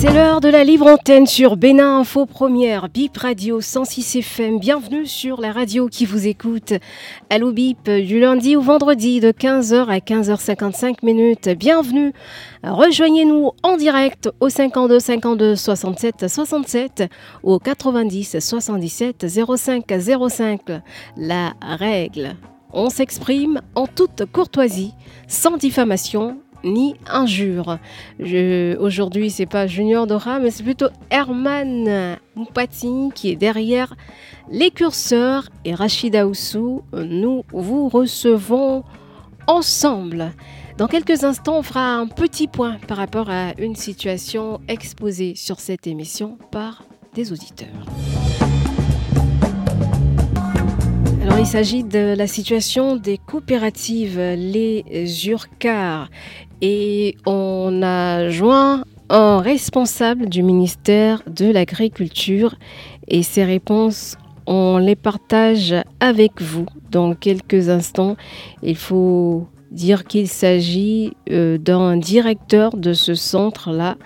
C'est l'heure de la libre antenne sur Bénin Info Première, Bip Radio 106 FM. Bienvenue sur la radio qui vous écoute. Allô Bip, du lundi au vendredi de 15h à 15h55 minutes. Bienvenue. Rejoignez-nous en direct au 52 52 67 67 ou au 90 77 05 05. La règle. On s'exprime en toute courtoisie, sans diffamation ni injure. Aujourd'hui, c'est pas Junior Dora, mais c'est plutôt Herman Moupati qui est derrière les curseurs et Rachida Oussou. Nous vous recevons ensemble. Dans quelques instants, on fera un petit point par rapport à une situation exposée sur cette émission par des auditeurs. Alors, il s'agit de la situation des coopératives, les URCAR. Et on a joint un responsable du ministère de l'Agriculture et ses réponses, on les partage avec vous dans quelques instants. Il faut dire qu'il s'agit euh, d'un directeur de ce centre-là,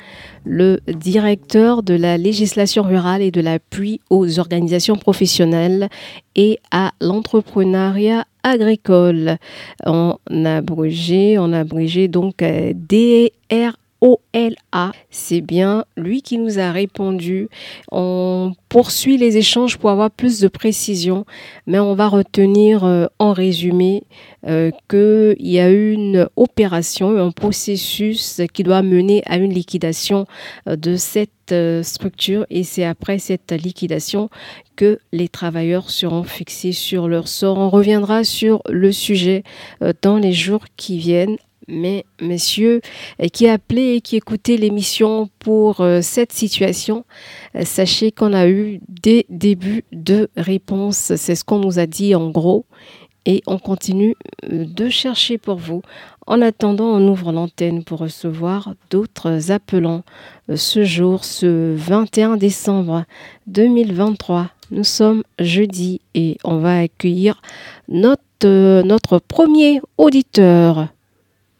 le directeur de la législation rurale et de l'appui aux organisations professionnelles et à l'entrepreneuriat agricole. A abrégé, a abrégé donc euh, DR OLA. C'est bien lui qui nous a répondu. On poursuit les échanges pour avoir plus de précision, mais on va retenir euh, en résumé euh, qu'il y a une opération, un processus qui doit mener à une liquidation euh, de cette structure et c'est après cette liquidation que les travailleurs seront fixés sur leur sort. On reviendra sur le sujet dans les jours qui viennent mais messieurs qui appelaient et qui écoutaient l'émission pour euh, cette situation, euh, sachez qu'on a eu des débuts de réponses. C'est ce qu'on nous a dit en gros. Et on continue euh, de chercher pour vous. En attendant, on ouvre l'antenne pour recevoir d'autres appelants. Ce jour, ce 21 décembre 2023, nous sommes jeudi et on va accueillir notre, notre premier auditeur.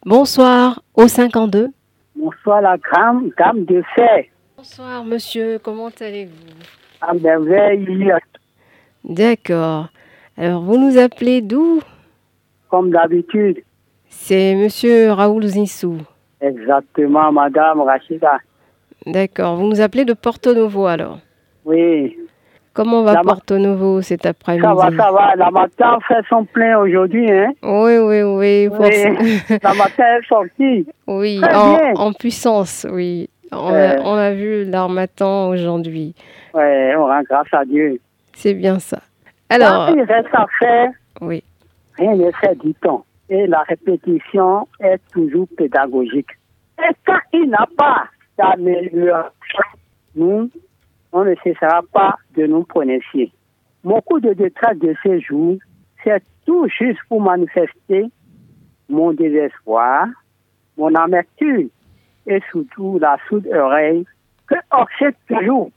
Bonsoir au 52. Bonsoir la grande dame de fer. Bonsoir monsieur, comment allez-vous? À merveille. D'accord. Alors vous nous appelez d'où? Comme d'habitude. C'est monsieur Raoul Zissou. Exactement, madame Rachida. D'accord. Vous nous appelez de Porto Novo alors? Oui. Comment va Porto Novo cet après-midi Ça va, ça va. La matin fait son plein aujourd'hui, hein Oui, oui, oui. la matin est sortie. Oui, en, en, puissance, oui. On, a, on a, vu l'armatan aujourd'hui. Oui, on rend grâce à Dieu. C'est bien ça. Alors. il reste à faire, oui. rien n'est fait du temps. Et la répétition est toujours pédagogique. Et quand il n'a pas d'amélioration, nous on ne cessera pas de nous prononcer. Mon coup de détresse de ces jours, c'est tout juste pour manifester mon désespoir, mon amertume et surtout la soude oreille que obsède toujours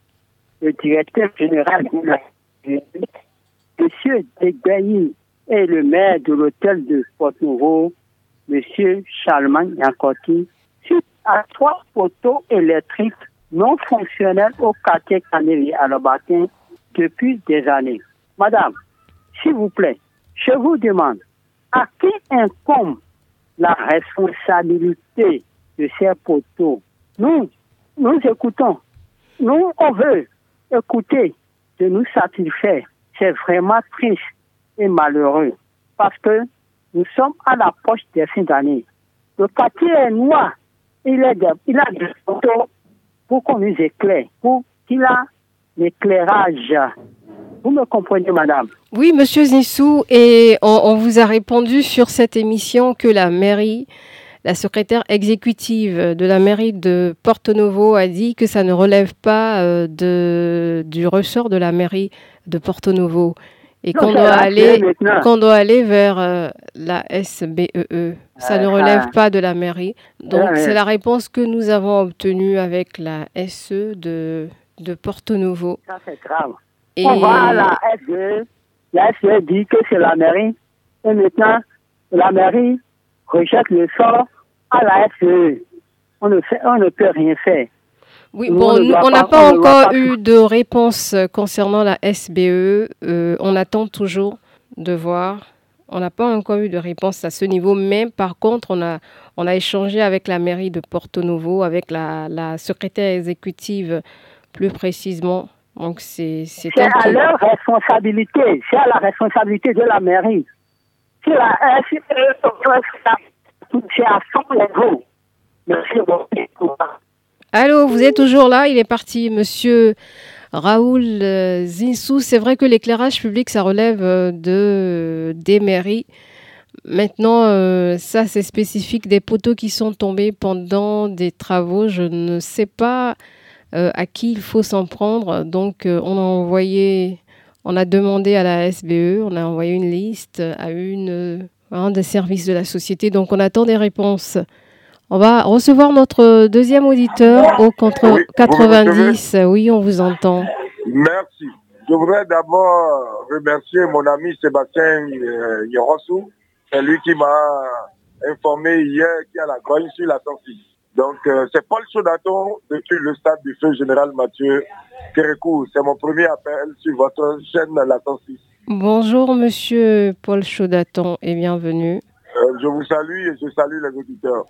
le directeur général de la M. Degbayi et le maire de l'hôtel de Port-Nouveau, M. Charlemagne Yancotti, suite à trois photos électriques non fonctionnel au quartier Canelli à Lobatin depuis des années. Madame, s'il vous plaît, je vous demande, à qui incombe la responsabilité de ces poteaux? Nous, nous écoutons. Nous, on veut écouter, de nous satisfaire. C'est vraiment triste et malheureux parce que nous sommes à l'approche des fins d'année. Le quartier est noir. Il a des poteaux pour qu'on nous éclaire, pour qu'il a l'éclairage. Vous me comprenez, madame? Oui, monsieur Zissou, et on, vous a répondu sur cette émission que la mairie, la secrétaire exécutive de la mairie de Porto Novo a dit que ça ne relève pas euh, de, du ressort de la mairie de Porto Novo et qu'on doit, aller, qu'on doit aller vers euh, la SBEE. Ça ne relève pas de la mairie. Donc, c'est la réponse que nous avons obtenue avec la SE de, de Porto Novo. Ça, c'est grave. Et... On va à la SE. La SE dit que c'est la mairie. Et maintenant, la mairie rejette le sort à la SE. On ne, fait, on ne peut rien faire. Oui, bon, on n'a pas, encore eu de réponse concernant la SBE. Euh, on attend toujours de voir. On n'a pas encore eu de réponse à ce niveau, mais par contre, on a, on a échangé avec la mairie de Porto Novo, avec la, la secrétaire exécutive plus précisément. Donc, c'est à leur responsabilité, c'est à la responsabilité de la mairie. C'est c'est à son niveau. Beaucoup. Allô, vous êtes toujours là? Il est parti, monsieur Raoul euh, Zinsou. C'est vrai que l'éclairage public, ça relève euh, de, des mairies. Maintenant, euh, ça, c'est spécifique des poteaux qui sont tombés pendant des travaux. Je ne sais pas à qui il faut s'en prendre. Donc, on a envoyé, on a demandé à la SBE, on a envoyé une liste à un des services de la société. Donc, on attend des réponses. On va recevoir notre deuxième auditeur au contre 90. Oui, on vous entend. Merci. Je voudrais d'abord remercier mon ami Sébastien euh, Yorossou. C'est lui qui m'a informé hier qu'il y a la grogne sur la 106. Donc, euh, c'est Paul Chaudaton depuis le stade du feu général Mathieu Kérékou. C'est mon premier appel sur votre chaîne La 106. Bonjour, monsieur Paul Chaudaton et bienvenue. Euh, je vous salue et je salue les auditeurs.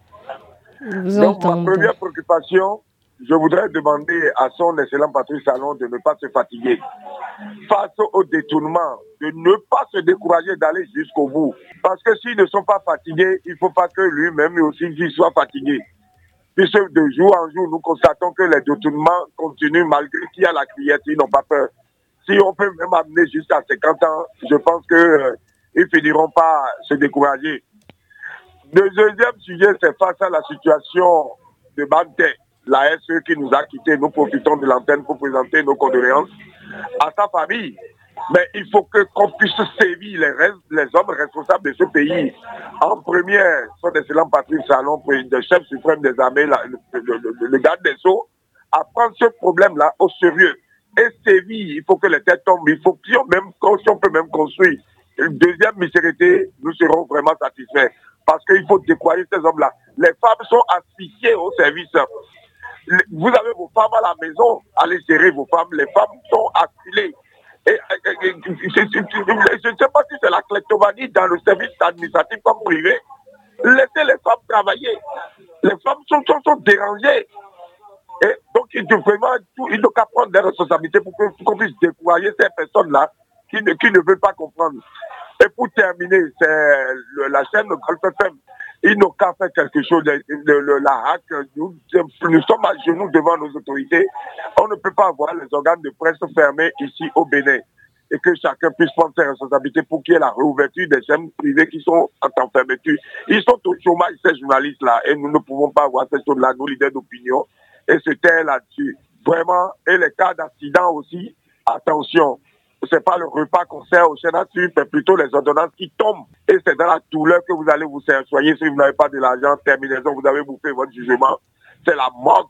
Donc, ma première préoccupation, je voudrais demander à son excellent Patrice Salon de ne pas se fatiguer. Face au détournement, de ne pas se décourager d'aller jusqu'au bout. Parce que s'ils ne sont pas fatigués, il ne faut pas que lui-même aussi soit fatigué. Puisque de jour en jour, nous constatons que les détournements continuent malgré qu'il y a la criette, ils n'ont pas peur. Si on peut même amener jusqu'à 50 ans, je pense qu'ils euh, ne finiront pas se décourager. Le deuxième sujet, c'est face à la situation de Bante, la SE qui nous a quittés. Nous profitons de l'antenne pour présenter nos condoléances à sa famille. Mais il faut que qu'on puisse sévir les, hommes responsables de ce pays. En première, son excellent Patrice Salon, le chef suprême des armées, le, garde des Sceaux, à prendre ce problème-là au sérieux. Et sévir, il faut que les têtes tombent. Il faut que si on, même, si on peut même construire une deuxième misérité, nous serons vraiment satisfaits parce qu'il faut décourager ces hommes-là. Les femmes sont asphyxiées au service. Vous avez vos femmes à la maison, allez gérer vos femmes. Les femmes sont. Et, je ne sais pas si c'est la kleptomanie dans le service administratif comme privé. Laissez les femmes travailler. Les femmes sont, sont, dérangées. Et donc, il vraiment, il doit prendre des responsabilités pour qu'on puisse décourager ces personnes-là qui ne, qui ne veulent pas comprendre. Et pour terminer, c'est la chaîne de Golf FM. Ils n'ont qu'à faire quelque chose. de la hack, nous, sommes à genoux devant nos autorités. On ne peut pas avoir les organes de presse fermés ici au Bénin. Et que chacun puisse prendre ses responsabilités pour qu'il y ait la réouverture des chaînes privées qui sont en fermeture. Ils sont au chômage, ces journalistes-là. Et nous ne pouvons pas avoir ces choses-là, nous, leaders d'opinion. Et c'était là-dessus. Vraiment. Et les cas d'accident aussi. Attention c'est pas le repas qu'on sert au Sénat, mais plutôt les ordonnances qui tombent. Et c'est dans la douleur que vous allez vous soigner si vous n'avez pas de l'argent, terminaison, vous avez bouffé votre jugement. C'est la mort.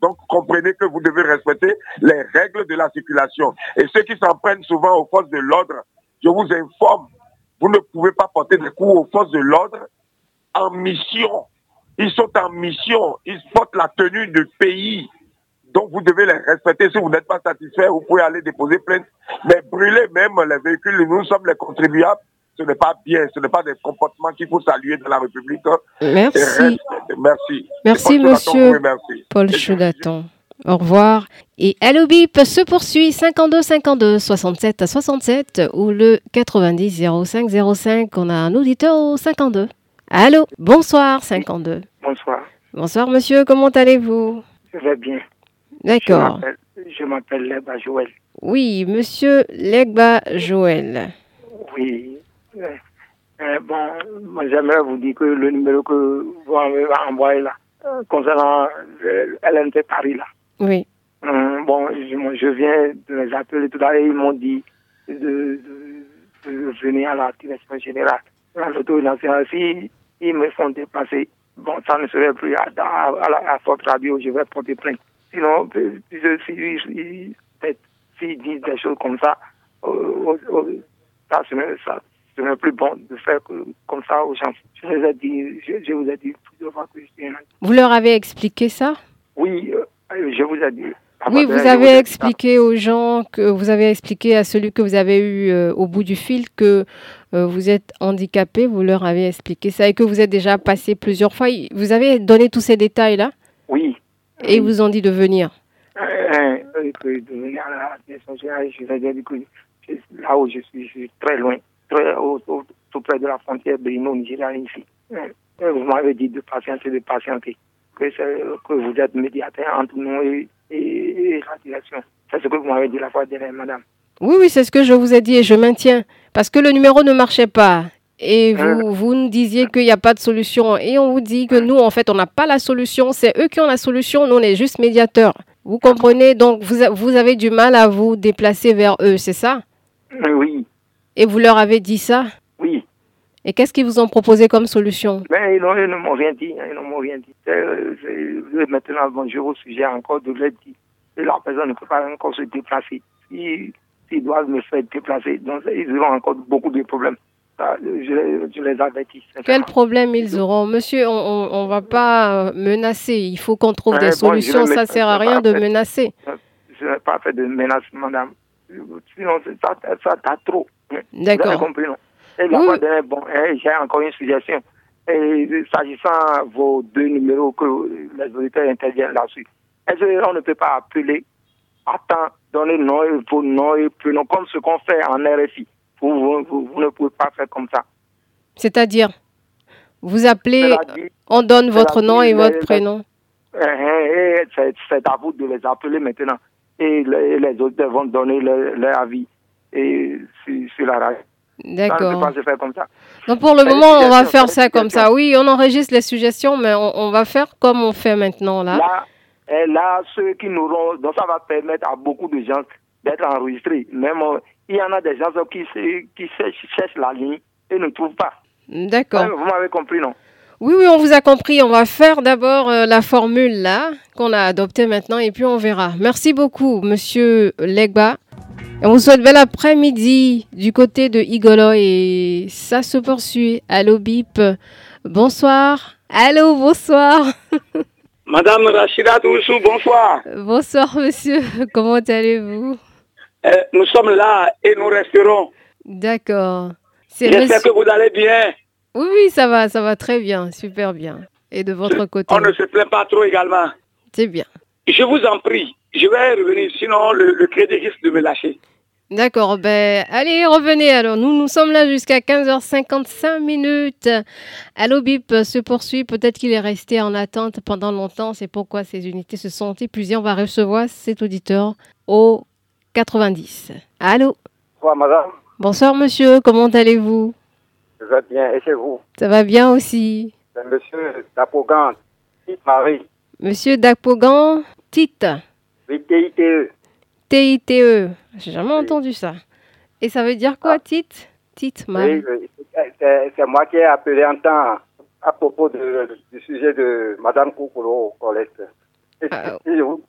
Donc, comprenez que vous devez respecter les règles de la circulation. Et ceux qui s'en prennent souvent aux forces de l'ordre, je vous informe, vous ne pouvez pas porter des coups aux forces de l'ordre en mission. Ils sont en mission. Ils portent la tenue du pays. Donc vous devez les respecter. Si vous n'êtes pas satisfait, vous pouvez aller déposer plainte. Mais brûler même les véhicules, nous sommes les contribuables. Ce n'est pas bien, ce n'est pas des comportements qu'il faut saluer dans la République. Merci. merci. Merci, monsieur Paul Choudaton. Au revoir. Et Allo Bip se poursuit 52 52 67 67 ou le 90 05 05. On a un auditeur au 52. Allô, bonsoir 52. Bonsoir. Bonsoir monsieur, comment allez-vous? Je vais bien. D'accord. Je m'appelle Legba Joël. Oui, monsieur Legba Joël. Oui. Euh, euh, bon, moi j'aimerais vous dire que le numéro que vous m'avez envoyé là, euh, concernant LNT Paris là. Oui. Hum, bon, je, viens de les appeler tout à l'heure, ils m'ont dit de, venir à la direction générale. L'autorisation, si ils me font déplacer. Bon, ça ne serait plus à, à, à, Forte Radio, je vais porter plainte. Sinon, s'ils si, si, disent des choses comme ça, euh, ça, ça ce n'est plus bon de faire comme ça aux gens. Je, vous ai dit, je, vous ai dit plusieurs fois que je Vous leur avez expliqué ça? Oui, euh, je vous ai dit. Oui, vous avez expliqué aux gens, que vous avez expliqué à celui que vous avez eu euh, au bout du fil que euh, vous êtes handicapé, vous leur avez expliqué ça et que vous êtes déjà passé plusieurs fois. Vous avez donné tous ces détails-là? Oui. Et ils vous ont dit de venir de venir à la que là où je suis, je suis très loin très tout près de la frontière Bénin-Nigeria ici. Vous m'avez dit de patienter, de patienter, que, que vous êtes médiateur entre nous et, et, la direction. C'est ce que vous m'avez dit la fois dernière, madame. Oui, oui, c'est ce que je vous ai dit et je maintiens. Parce que le numéro ne marchait pas. Et vous, hein? vous nous disiez qu'il n'y a pas de solution. Et on vous dit que nous, en fait, on n'a pas la solution. C'est eux qui ont la solution. Nous, on est juste médiateurs. Vous comprenez? Donc, vous, vous avez du mal à vous déplacer vers eux, c'est ça? Oui. Et vous leur avez dit ça? Oui. Et qu'est-ce qu'ils vous ont proposé comme solution? Ben, ils, ne m'ont rien dit. Hein, ils ne m'ont rien dit. maintenant, bon, je au sujet encore de l'aide. La personne ne peut pas encore se déplacer. S'ils doivent me faire déplacer, donc ils auront encore beaucoup de problèmes. Je, je, les avertis. Quel problème ils auront Monsieur, on ne va pas menacer. Il faut qu'on trouve des solutions. ça ne sert à rien de menacer. Je n'ai pas fait de menace, madame. Sinon, ça, ça, ça trop. D'accord. compris, non? Et la fois dernière, bon, hein, j'ai encore une suggestion. Et s'agissant vos deux numéros que les auditeurs interviennent là-dessus, est-ce qu'on ne peut pas appeler Attends, donner nom vos noms et prénoms, comme ce qu'on fait en RFI. Vous, vous, vous, ne pouvez pas faire comme ça. C'est-à-dire Vous appelez, on donne votre nom et votre prénom. Eh, eh, eh, c'est à vous de les appeler maintenant. Et les, les auditeurs vont donner leur avis et sur, la radio. D'accord. Donc pour le moment, on va faire ça comme ça. Oui, on enregistre les suggestions, mais on, va faire comme on fait maintenant là. Là, et là ceux qui nous donc ça va permettre à beaucoup de gens d'être enregistrés. Même euh, il y en a des gens qui, qui cherchent la ligne et ne trouvent pas. D'accord. Vous m'avez compris, non? Oui, oui, on vous a compris. On va faire d'abord euh, la formule là qu'on a adoptée maintenant et puis on verra. Merci beaucoup, Monsieur Legba. Et on vous souhaite bel après-midi du côté de Igolo et ça se poursuit. Allô Bip, bonsoir. Allô, bonsoir. Madame Rachida Toussou, bonsoir. Bonsoir monsieur, comment allez-vous? Nous sommes là et nous resterons. D'accord. J'espère que vous allez bien. Oui, oui, ça va, ça va très bien, super bien. Et de votre côté On ne se plaint pas trop également. C'est bien. Je vous en prie, je vais revenir, sinon le, crédit risque de me lâcher. D'accord, ben allez, revenez alors. Nous, nous sommes là jusqu'à 15h55 minutes. Allo Bip se poursuit. Peut-être qu'il est resté en attente pendant longtemps. C'est pourquoi ces unités se sont épuisées. On va recevoir cet auditeur au 90. Allô Bonsoir, madame. Bonsoir, monsieur. Comment allez-vous Je vais bien. Et chez vous Ça va bien aussi. C'est monsieur Dapogan, Tite Marie. Monsieur Dapogan, Tite. Oui, T-I-T-E. T-I-T-E. J'ai jamais entendu ça. Et ça veut dire quoi, ah. Tite Tite, Marie Oui, c'est moi qui ai appelé en temps à propos du sujet de Madame Koukolo Colette. Ah. je vous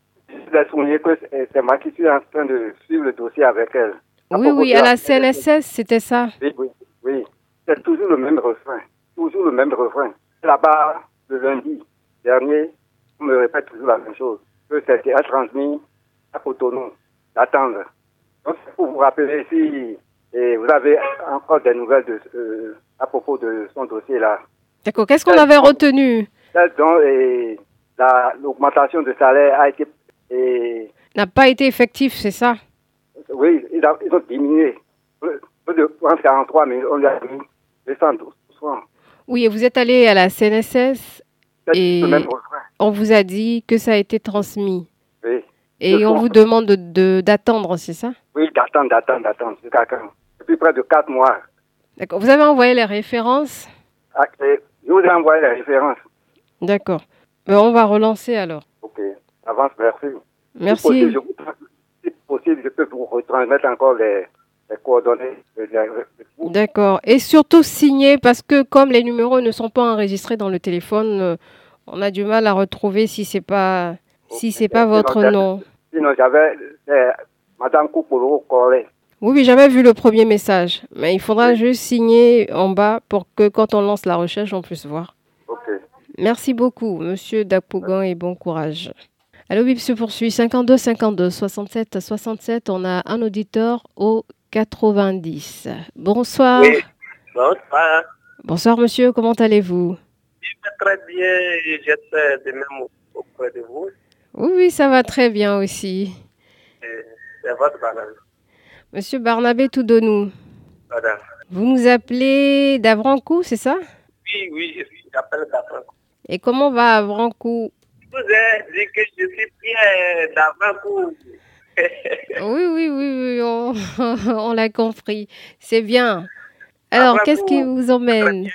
ai souligner que c'est moi qui suis en train de suivre le dossier avec elle. Oui, oui, à la CNSS, c'était ça. Oui, oui, oui. C'est toujours le même refrain. Toujours le même refrain. Là-bas, le lundi dernier, on me répète toujours la même chose. Que c'était transmis à Cotonou d'attendre. Donc, pour vous rappeler si et vous avez encore des nouvelles de, euh, à propos de son dossier là. D'accord. Qu'est-ce qu'on avait retenu? L'augmentation de salaire a été. N'a pas été effectif, c'est ça? Oui, ils, ont diminué. De 43, mais on a mis Oui, et vous êtes allé à la CNSS et on vous a dit que ça a été transmis. Oui. Et on vous demande d'attendre, c'est ça? Oui, d'attendre, d'attendre, d'attendre. Depuis près de quatre mois. D'accord. Vous avez envoyé les références? Ah, Je vous ai envoyé les références. D'accord. Mais on va relancer alors. Ok. Avance, merci. Merci. Si possible, je, peux vous retransmettre encore les, les coordonnées. D'accord. Et surtout signer, parce que comme les numéros ne sont pas enregistrés dans le téléphone, euh, on a du mal à retrouver si c'est pas si c'est pas votre nom. Sinon, j'avais Madame Koupolo Corée. Oui, oui, j'avais vu le premier message. Mais il faudra juste signer en bas pour que quand on lance la recherche, on puisse voir. Ok. Merci beaucoup, monsieur Dapougan, et bon courage. Allô, Bip se poursuit. 52 52 67 67. On a un auditeur au 90. Bonsoir. Oui. Bonsoir. Bonsoir, monsieur. Comment allez-vous? Je vais très bien. J'étais de même auprès de vous. Oui, oui, ça va très bien aussi. C'est votre Barnabé. Monsieur Barnabé Toudonou. Madame. Vous nous appelez d'Avrancou, c'est ça? Oui, oui, j'appelle d'Avrancou. Et comment va Avrancou vous ai dit que je suis Pierre d'Avrancou. oui, oui, oui, oui, on, on l'a compris. C'est bien. Alors, qu'est-ce qui vous emmène?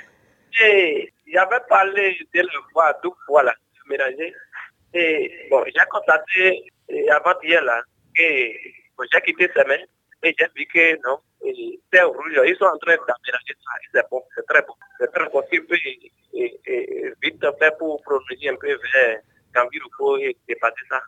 J'avais parlé de la voix deux fois là, mélanger. Et bon, j'ai constaté avant-hier là que bon, j'ai quitté ces mains et j'ai vu que non, c'est rouge. Ils sont en train d'aménager ça. C'est bon, c'est très bon. C'est très bon. Et, et, et, vite fait pour prolonger un peu vers Gambiruko et dépasser ça.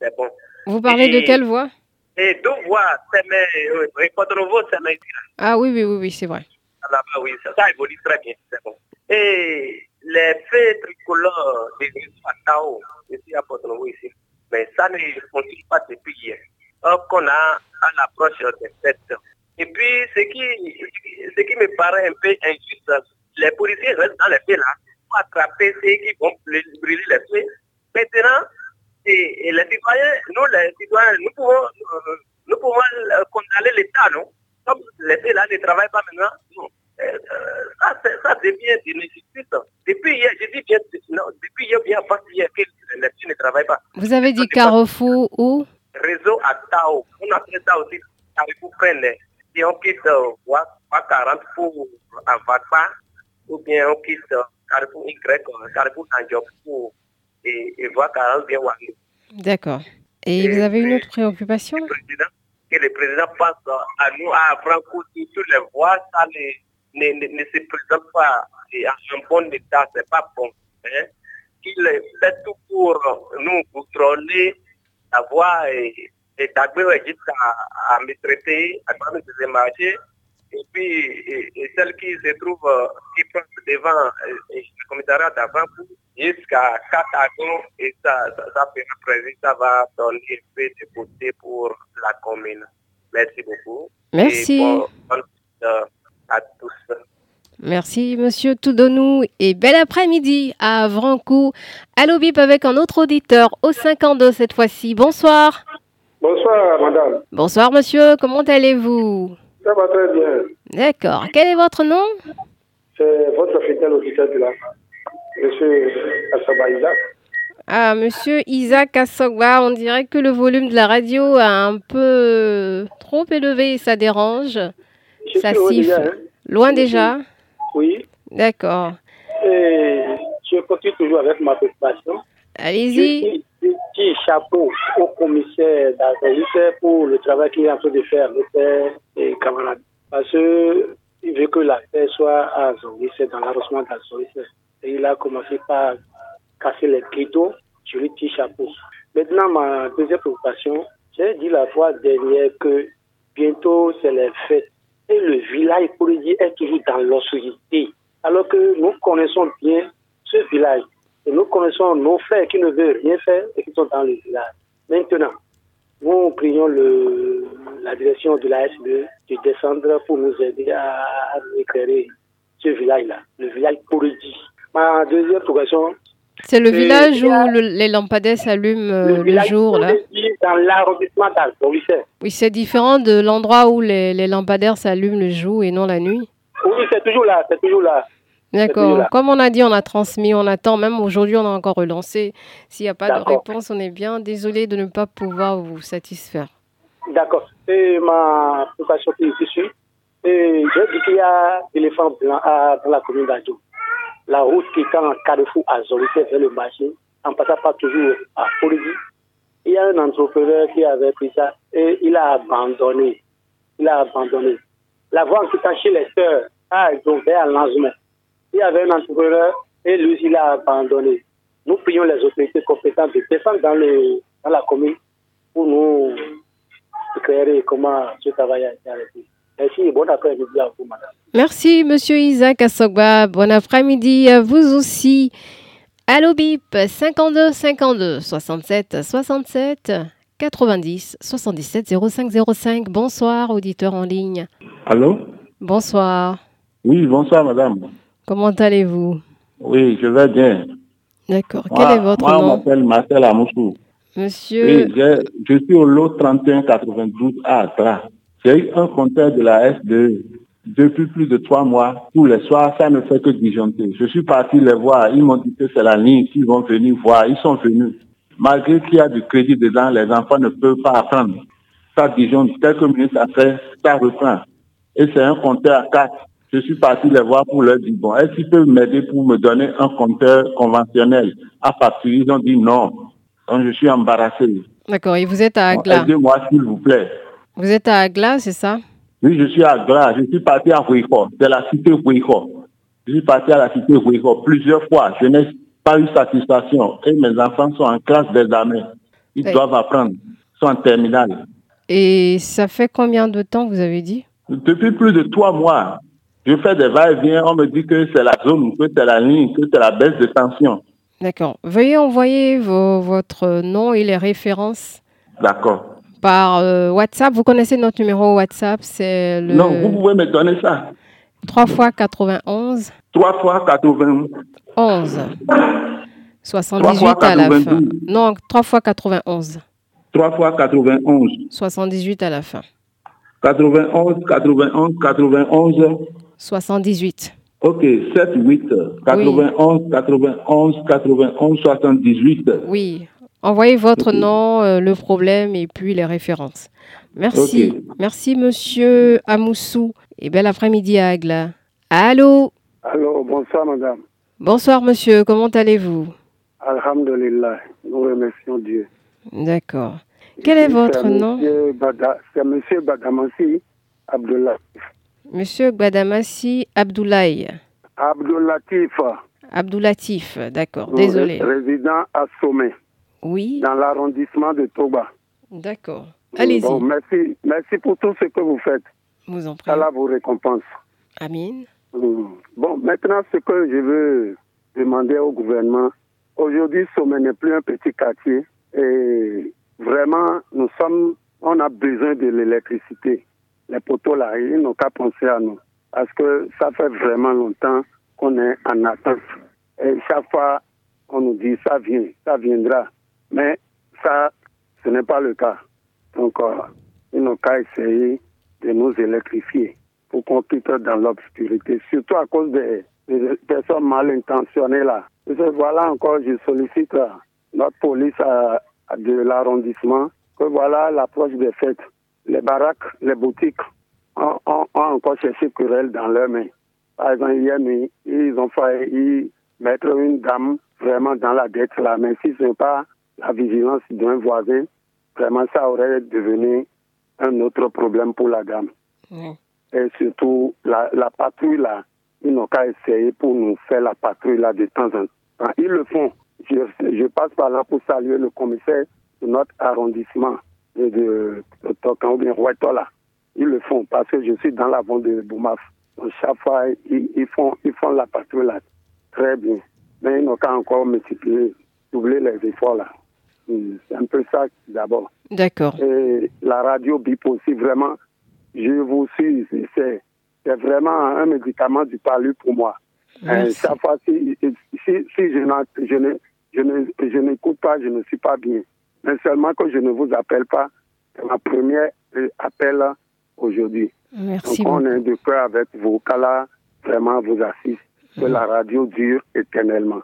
C'est bon. Vous parlez et, de quelle voix? Et deux voix, c'est mes, Rekodrovo, c'est mes Ah oui, oui, oui, oui, c'est vrai. Là-bas, oui, ça, ça évolue très bien, c'est bon. Et les faits tricolores des à Tao, ici à Podrovo, ici, mais ça ne fonctionne pas depuis hier. Or qu'on a à l'approche des fêtes. Et puis, ce qui, ce qui me paraît un peu injuste, les policiers restent dans les faits là, pour attraper ceux qui vont brûler les faits. Maintenant, et, et, les citoyens, nous les citoyens, nous pouvons, euh, nous pouvons condamner l'État, non? Comme les faits là ne travaillent pas maintenant, non. Euh, ça, ça devient une injustice. Depuis hier, je dis bien, non, depuis hier, bien avant hier, que les filles ne travaillent pas. Vous avez dit Carrefour où? Réseau à Tao. On appelle ça aussi Carrefour Prenne. Si on quitte euh, 40 pour Avakpa, ou bien on quitte euh, Carrefour Y, Carrefour Tanjop pour et, et voie 40 bien Wangé. D'accord. Et, et, vous avez une autre préoccupation le président, Que le président pense à nous, à Franco, sur les voies, ça ne, ne, ne, ne, se présente pas et en un bon état, c'est pas bon. Hein? Qu'il fait tout pour nous contrôler la voie et, et jusqu'à à, me traiter, à des marchés. Et puis, et, et celle qui se trouve, qui passe devant le commissariat d'avant jusqu'à Katagon, et ça, ça, ça fait après, ça va donner un peu de beauté pour la commune. Merci beaucoup. Merci. Et bon, bon, à tous. Merci, monsieur Toudonou. Et bel après-midi à Vrancou. Allo Bip avec un autre auditeur au 52 cette fois-ci. Bonsoir. Bonsoir, madame. Bonsoir, monsieur. Comment allez-vous? Ça va très bien. D'accord. Quel est votre nom? C'est votre fidèle auditeur de la monsieur Assaba Isaac. Ah, monsieur Isaac Assogba, on dirait que le volume de la radio a un peu trop élevé et ça dérange. Je ça siffle. Déjà, hein. Loin déjà? Oui. D'accord. Je continue toujours avec ma préoccupation. Allez-y. Petit chapeau au commissaire d'Azalite pour le travail qu'il est en train de faire, le père et camarades. Parce qu'il veut que la paix soit à Azalite, dans l'arrondissement d'Azalite. Et il a commencé par casser les ghettos sur le petit chapeau. Maintenant, ma deuxième préoccupation, j'ai dit la fois dernière que bientôt c'est les fêtes et le village Polédi est toujours dans l'obscurité. Alors que nous connaissons bien ce village. Et nous connaissons nos frères qui ne veulent rien faire et qui sont dans le village. Maintenant, nous prions le, la direction de la SBE de descendre pour nous aider à, à éclairer ce village-là, le village Polédi. Ma deuxième préoccupation, C'est le village où le- les lampadaires s'allument euh, le, village jour, là. Dans l'arrondissement. Oui, c'est différent de l'endroit où les, les lampadaires s'allument le jour et non la nuit. Oui, c'est toujours là, c'est toujours là. D'accord. Comme on a dit, on a transmis, on attend. Même aujourd'hui, on a encore relancé. S'il n'y a pas de réponse, on est bien désolé de ne pas pouvoir vous satisfaire. D'accord. Et ma préoccupation qui est ici, et j'ai dit qu'il y a éléphant blanc à- dans la commune d'Adjo. La route qui est en carrefour à Zoricet vers le marché, en passant par toujours à Polédi, il y a un entrepreneur qui avait pris ça et il a abandonné. il a abandonné. La voie qui cachait les sœurs a été un lancement. Il y avait un entrepreneur et lui, il a abandonné. Nous prions les autorités compétentes de descendre dans, le, dans la commune pour nous éclairer comment ce travail a été arrêté. Merci bon après-midi à vous, madame. Merci, monsieur Isaac Assogba. Bon après-midi à vous aussi. Allo BIP 52 52 67 67 90 77 05 05. Bonsoir, auditeur en ligne. Allô? Bonsoir. Oui, bonsoir, madame. Comment allez-vous? Oui, je vais bien. D'accord. Quel est votre moi, nom? Moi, je m'appelle Marcel Amoussou. Monsieur. Oui, je, suis au lot 3192 à Accra. J'ai eu un compteur de la SDE depuis plus de trois mois. Tous les soirs, ça ne fait que disjoncter. Je suis parti les voir. Ils m'ont dit que c'est la ligne qu'ils vont venir voir. Ils sont venus. Malgré qu'il y a du crédit dedans, les enfants ne peuvent pas apprendre. Ça disjoncte. Quelques minutes après, ça reprend. Et c'est un compteur à quatre. Je suis parti les voir pour leur dire, bon, est-ce qu'ils peuvent m'aider pour me donner un compteur conventionnel? À partir Ils ont dit non. Donc, je suis embarrassé. D'accord. Et vous êtes à Bon, Agla? Aidez-moi, s'il vous plaît. Vous êtes à Agla, c'est ça? Oui, je suis à Gras. Je suis parti à Huico. C'est la cité Huico. Je suis parti à la cité Huico plusieurs fois. Je n'ai pas eu satisfaction. Et mes enfants sont en classe d'examen. Ils Oui. doivent apprendre. Ils sont en terminale. Et ça fait combien de temps vous avez dit? Depuis plus de trois mois, je fais des va-et-vient. On me dit que c'est la zone, que c'est la ligne, que c'est la baisse de tension. D'accord. Veuillez envoyer vos- votre nom et les références D'accord. par euh, WhatsApp. Vous connaissez notre numéro WhatsApp, c'est le Non, vous pouvez me donner ça. 3 fois 91 Trois fois 80. 11 78 fois à la fin. 92. Non, 3 fois 91 Trois fois 91. 78 à la fin. 91, 91, 91. 78. Ok, 7, 8, 91, 91, 91, 78. Oui. Envoyez votre nom, euh, le problème et puis les références. Merci. Merci, monsieur Amoussou. Et bel après-midi à Agla. Allô? Allô, bonsoir, madame. Bonsoir, monsieur. Comment allez-vous? Alhamdulillah, nous remercions Dieu. D'accord. Quel est votre nom? C'est monsieur Badamassi Abdullah. Monsieur Gbadamassi Abdoulaye. Abdoulatif. Abdoulatif, d'accord. Désolé. Résident à Sommet, Oui, dans l'arrondissement de Toba. d'accord. Allez-y. Bon, merci, merci pour tout ce que vous faites. Vous en prie. Allah vous récompense. Amin. Mm. Bon, maintenant, ce que je veux demander au gouvernement, aujourd'hui, Sommet n'est plus un petit quartier et vraiment, nous sommes, on a besoin de l'électricité. Les poteaux là, ils n'ont qu'à penser à nous parce que ça fait vraiment longtemps qu'on est en attente. Et chaque fois, on nous dit ça vient, ça viendra. Mais ça, ce n'est pas le cas. Donc, euh, ils n'ont qu'à essayer de nous électrifier pour qu'on quitte dans l'obscurité, surtout à cause des, personnes mal intentionnées là. Et voilà encore, je sollicite euh, notre police euh, de l'arrondissement voilà l'approche des fêtes. Les baraques, les boutiques ont, ont- ont encore cherché querelle dans leurs mains. Par exemple, hier nuit, ils ont failli mettre une dame vraiment dans la dette là, mais si ce n'est pas la vigilance d'un voisin, vraiment ça aurait devenu un autre problème pour la dame et surtout la, la patrouille là, ils n'ont qu'à essayer pour nous faire la patrouille là de temps en temps. Ils le font. Je, je passe par là pour saluer le commissaire de notre arrondissement de, de, de Tokan ou bien Rouetola. Ils le font parce que je suis dans la vente de Boumaf. Donc chaque fois, ils, ils font, ils font la patrouille là très bien. Mais ils n'ont qu'à encore multiplier, doubler les efforts là. Hmm, C'est un peu ça d'abord. D'accord. Et la radio BIP aussi, vraiment, je vous suis, c'est- vraiment un médicament du palu pour moi. Euh, chaque fois, si, si, si je n'en- je ne- je ne- je n'écoute pas, je ne suis pas bien. Mais seulement que je ne vous appelle pas, c'est ma première euh, appel aujourd'hui. Merci Donc on beaucoup. est de cœur avec vous, qu'Allah vraiment vous assiste, que la radio dure éternellement.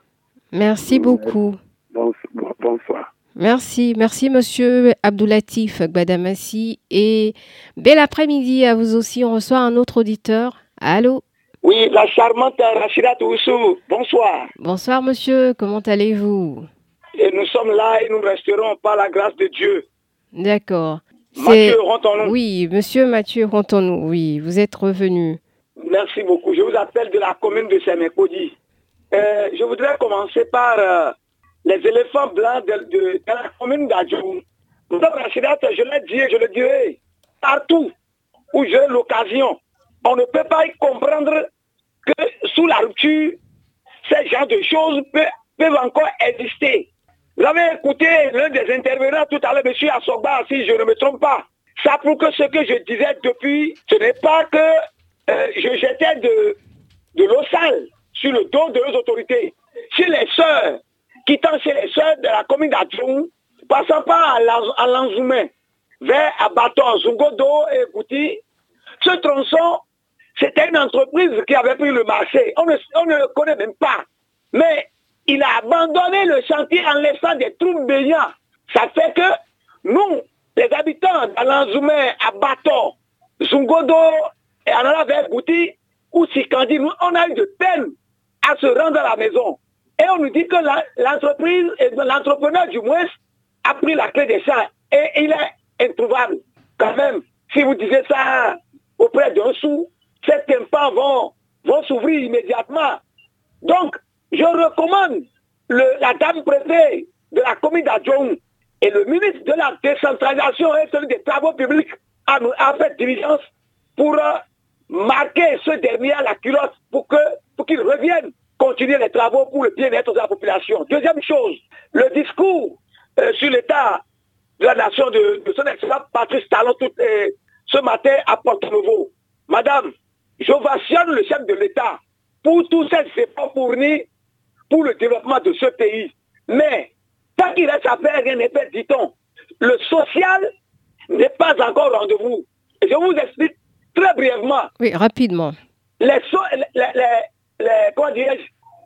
Merci beaucoup. Bon- bon- bonsoir. Merci, merci Monsieur Abdoulatif Gbadamassi et bel après-midi à vous aussi. On reçoit un autre auditeur. Allô? Oui, la charmante Rachida Toussou, bonsoir. Bonsoir Monsieur, comment allez-vous? Et nous sommes là et nous resterons par la grâce de Dieu. D'accord. Mathieu Rontonou. Oui, monsieur Mathieu Rontonou, oui, vous êtes revenu. Merci beaucoup. Je vous appelle de la commune de Sémécodi. Euh, je voudrais commencer par euh, les éléphants blancs de, la commune d'Adjoum. je l'ai dit et je le dirai partout où j'ai l'occasion. On ne peut pas y comprendre que sous la rupture, ces genres de choses peuvent, encore exister. Vous avez écouté l'un des intervenants tout à l'heure, M. Assogba, si je ne me trompe pas. Ça prouve que ce que je disais depuis, ce n'est pas que euh, je jetais de, l'eau sale sur le dos de nos autorités. Chez les sœurs, quittant chez les sœurs de la commune d'Adjoum, passant pas à Lanzoumé, vers Abaton, Zungodo et Gouti, ce tronçon, c'était une entreprise qui avait pris le marché. On ne, le connaît même pas. Mais il a abandonné le chantier en laissant des troupes baignants. Ça fait que nous, les habitants d'Alanzoumé, Abaton, Zungodo et Anala Gouti, ou Sikandi, on a eu de peine à se rendre à la maison. Et on nous dit que l'entreprise, l'entrepreneur du moins, a pris la clé des champs et il est introuvable. Quand même, si vous disiez ça auprès d'un sou, ces tympans vont, s'ouvrir immédiatement. Je recommande la dame préfet de la commune d'Adjoum et le ministre de la décentralisation et celui des travaux publics à fait diligence pour euh, marquer ce dernier à la culotte pour qu'il revienne continuer les travaux pour le bien-être de la population. Deuxième chose, le discours euh, sur l'état de la nation de, son excellence Patrice Talon euh, ce matin à Porto-Nouveau. Madame, j'ovationne le chef de l'État pour tous ces efforts fournis pour le développement de ce pays. Mais, tant qu'il reste à faire, rien n'est fait, dit-on. Le social n'est pas encore au rendez-vous. Je vous explique très brièvement. Oui, rapidement. Les, les,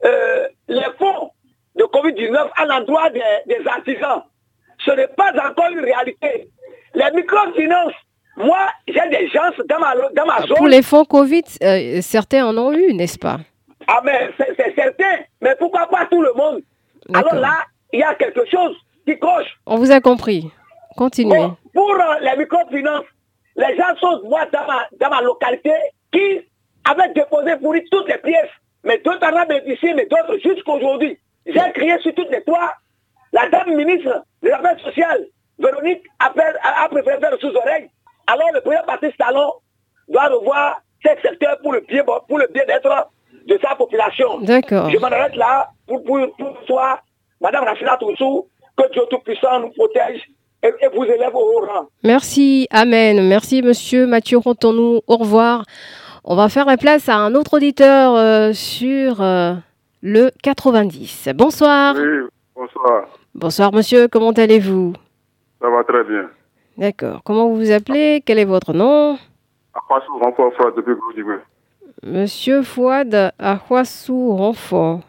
euh, les fonds de Covid-19 à l'endroit des, artisans, ce n'est pas encore une réalité. Les microfinances, moi, j'ai des gens dans ma, dans ma zone. Pour les fonds Covid, euh, certains en ont eu, n'est-ce pas? Ah, mais c'est certain. Mais pourquoi pas tout le monde? Alors là, il y a quelque chose qui coche. On vous a compris. Continuez. pour euh, les microfinances, les gens sont, moi, dans ma, dans ma localité, qui avaient déposé pour toutes les pièces mais d'autres en ont bénéficié, mais d'autres jusqu'aujourd'hui. J'ai crié sur toutes les toits. La dame ministre de l'affaires sociales, Véronique, a, a, préféré faire sous oreille. Alors le premier parti Talon doit revoir ce secteur pour le bien pour le bien-être de sa population. D'accord. Je m'en arrête là pour, pour, pour toi, Madame Rachida Toussou, que Dieu Tout-Puissant nous protège et, vous élève au haut rang. Merci, Amen. Merci, Monsieur Mathieu Rontonou. Au revoir. On va faire la place à un autre auditeur euh, sur euh, le 90. Bonsoir. Oui, bonsoir. Bonsoir monsieur, comment allez-vous? Ça va très bien. D'accord. Comment vous vous appelez? Quel est votre nom? Renfort depuis Monsieur Fouad Ahwassou Renfort.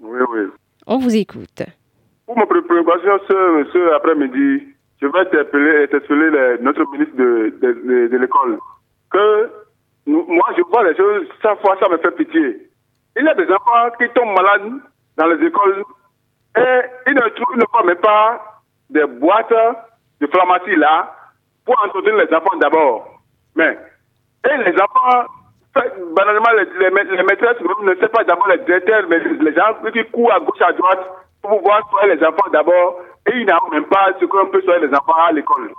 Oui, oui. On vous écoute. Pour ma préoccupation ce, après-midi, je vais interpeller, notre ministre de, de, de l'école que moi, je vois les choses, chaque fois, ça me fait pitié. Il y a des enfants qui tombent malades dans les écoles et ils ne trouvent ne même pas des boîtes de pharmacie là pour entretenir les enfants d'abord. Mais, et les enfants, banalement, les, les, maîtresses ne savent pas d'abord les directeurs, mais les gens qui courent à gauche, à droite pour pouvoir soigner les enfants d'abord et ils n'ont même pas ce qu'on peut soigner les enfants à l'école.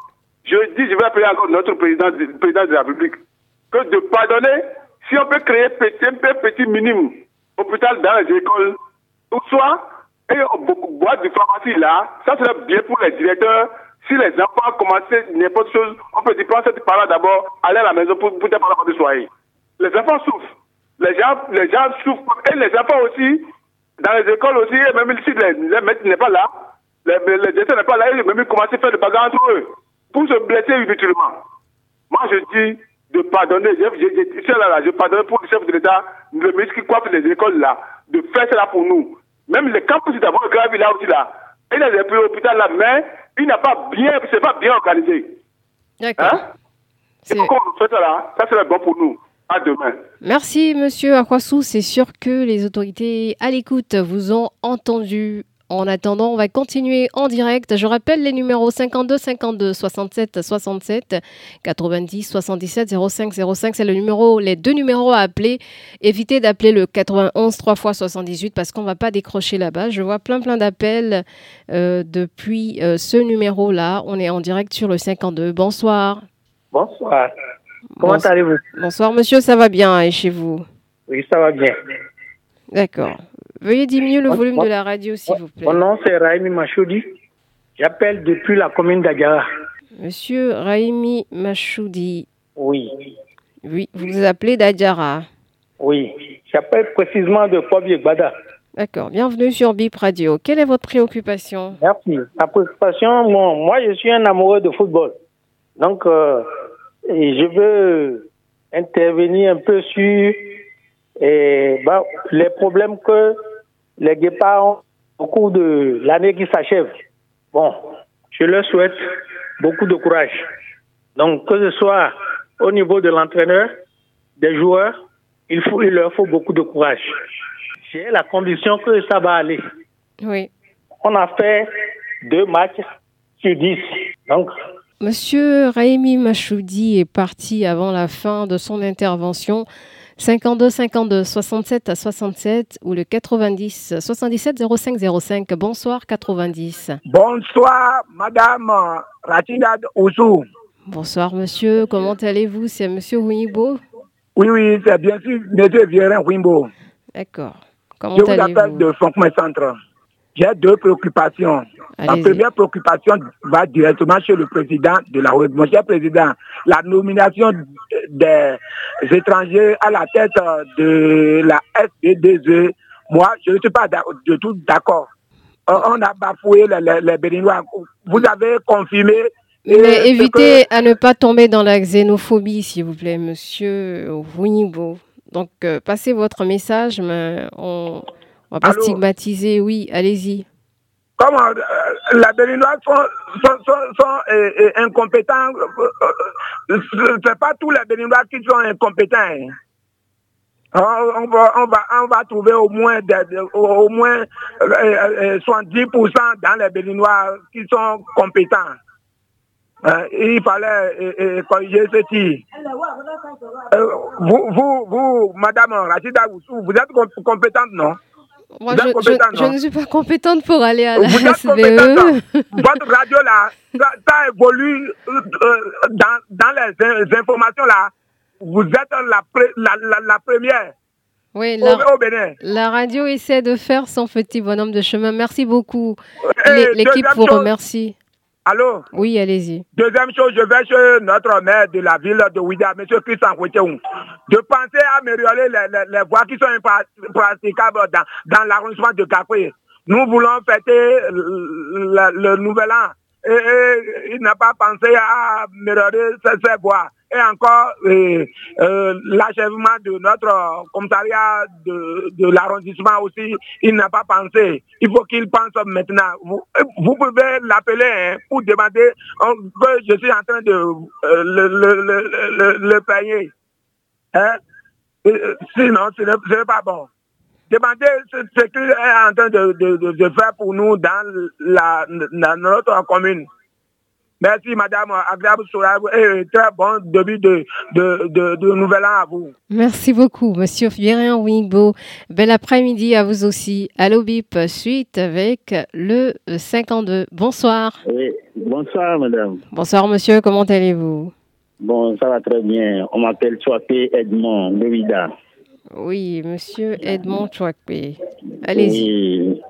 Je dis, je vais appeler encore notre président, président de la République que de pardonner si on peut créer petit, un peu petit minimum hôpital dans les écoles, ou soit et boîte de pharmacie là, ça serait bien pour les directeurs. Si les enfants commençaient n'importe chose, on peut dire prendre cette parole d'abord, aller à la maison pour, pour te parler de soigner. Les enfants souffrent. Les gens, les gens souffrent. Et les enfants aussi, dans les écoles aussi, même si les, les maîtres n'est pas là, les, les n'est pas là, ils même commencé à faire des bagarres entre eux pour se blesser inutilement. Moi, je dis, de pardonner. Je, je, là, là, je pardonne pour le chef de l'État, le ministre qui coiffe les écoles là, de faire cela pour nous. Même les campus d'abord grave là aussi là. Il a des hôpitaux là, mais il n'a pas bien, c'est pas bien organisé. D'accord. Hein? C'est pourquoi on fait ça là, ça serait bon pour nous. À demain. Merci, monsieur Akwasou. C'est sûr que les autorités à l'écoute vous ont entendu. En attendant, on va continuer en direct. Je rappelle les numéros 52 52 67 67 90 77 05 05. C'est le numéro, les deux numéros à appeler. Évitez d'appeler le 91 3 x 78 parce qu'on va pas décrocher là-bas. Je vois plein plein d'appels euh, depuis euh, ce numéro-là. On est en direct sur le 52. Bonsoir. Bonsoir. Comment allez-vous? Bonsoir monsieur, ça va bien et chez vous? Oui, ça va bien. D'accord. Veuillez diminuer le volume de la radio, s'il vous plaît. Mon nom, c'est Raimi Machoudi. J'appelle depuis la commune d'Adjara. Monsieur Raimi Machoudi. Oui. Oui, vous vous appelez d'Adjara. Oui. J'appelle précisément de Fobier Gbada. D'accord. Bienvenue sur BIP Radio. Quelle est votre préoccupation? Merci. Ma préoccupation, moi, je suis un amoureux de football. Donc, euh, je veux intervenir un peu sur bah, les problèmes que les guépards au cours de l'année qui s'achève. Bon, je leur souhaite beaucoup de courage. Donc, que ce soit au niveau de l'entraîneur, des joueurs, il, faut, il leur faut beaucoup de courage. J'ai la condition que ça va aller. Oui. On a fait deux matchs sur dix. Donc, Monsieur Raimi Machoudi est parti avant la fin de son intervention. 52 52 67 à 67 ou le 90 77 05 05. Bonsoir 90. Bonsoir Madame Ratida Ousou. Bonsoir Monsieur, comment allez-vous? C'est Monsieur Wimbo? Oui, oui, c'est bien sûr Monsieur Vierin Wimbo. D'accord. Comment Je vous appelle de Centre. J'ai deux préoccupations. La première préoccupation va directement chez le président de la République. Mon cher président, la nomination des étrangers à la tête de la SBDZ, moi, je ne suis pas de tout d'accord. On a bafoué les, les, Béninois. Vous avez confirmé. Mais évitez à ne pas tomber dans la xénophobie, s'il vous plaît, monsieur Winibo. Donc, euh, passez votre message, mais on va pas stigmatiser. Oui, allez-y comment euh, les Béninois sont, sont, sont, euh, euh, incompétents. C'est pas tous les Béninois qui sont incompétents. Hein. On, va, on, va, on va trouver au moins, au moins 70% dans les Béninois qui sont compétents. il fallait corriger ceci. vous, vous, vous, Madame Rachida vous êtes compétente, non? Moi, je, je, ne suis pas compétente pour aller à la Vous êtes compétente. Votre radio, là, ça, évolue euh, dans, dans les, informations, là. Vous êtes la, la, la, première. Oui, la, au, Bénin. la radio essaie de faire son petit bonhomme de chemin. Merci beaucoup. L'équipe vous remercie. Allô? Oui, allez-y. Deuxième chose, je vais chez notre maire de la ville de Ouida, M. Christian Koueteoum, de penser à améliorer les, les, voies qui sont impraticables dans, dans l'arrondissement de Capri. Nous voulons fêter le, le nouvel an et, il n'a pas pensé à améliorer ces voies et encore euh, euh, l'achèvement de notre commissariat de, l'arrondissement aussi, il n'a pas pensé. Il faut qu'il pense maintenant. Vous, pouvez l'appeler hein, pour demander que je suis en train de euh, le, payer. Hein? Sinon, ce n'est pas bon. Demandez ce, qu'il est en train de, de, de, faire pour nous dans, la, dans notre commune. Merci, madame. Agréable et très bon début de, de, de, de, nouvel an à vous. Merci beaucoup, monsieur Fierrin Wingbo. Bel après-midi à vous aussi. Allo BIP, suite avec le 52. Bonsoir. Oui, bonsoir, madame. Bonsoir, monsieur. Comment allez-vous? Bon, ça va très bien. On m'appelle Chouapé Edmond Levida. Oui, monsieur Edmond Chouapé. Allez-y.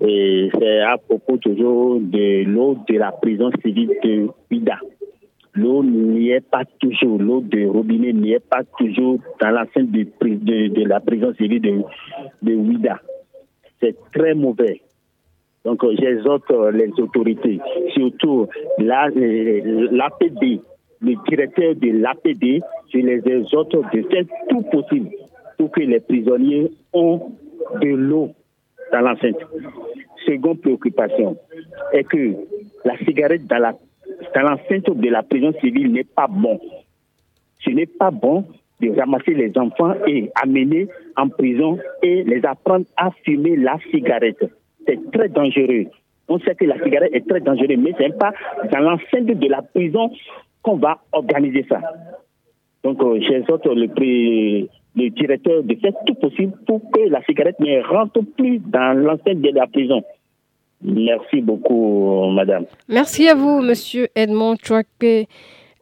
Et c'est à propos toujours de l'eau de la prison civile de Ouida. L'eau n'y est pas toujours, l'eau de robinet n'y est pas toujours dans l'enceinte de, de, la prison civile de, Ouida. C'est très mauvais. Donc j'exhorte les autorités, surtout l'APD, le directeur de l'APD, je les exhorte de faire tout possible pour que les prisonniers ont de l'eau dans l'enceinte. Seconde préoccupation est que la cigarette dans l'enceinte de la prison civile n'est pas bon. Ce n'est pas bon de ramasser les enfants et amener en prison et les apprendre à fumer la cigarette. c'est très dangereux. On sait que la cigarette est très dangereuse, mais ce n'est pas dans l'enceinte de la prison qu'on va organiser ça. Donc, euh, j'exhorte le, le directeur de faire tout possible pour que la cigarette ne rentre plus dans l'enceinte de la prison. Merci beaucoup, madame. Merci à vous, monsieur Edmond Chouaké.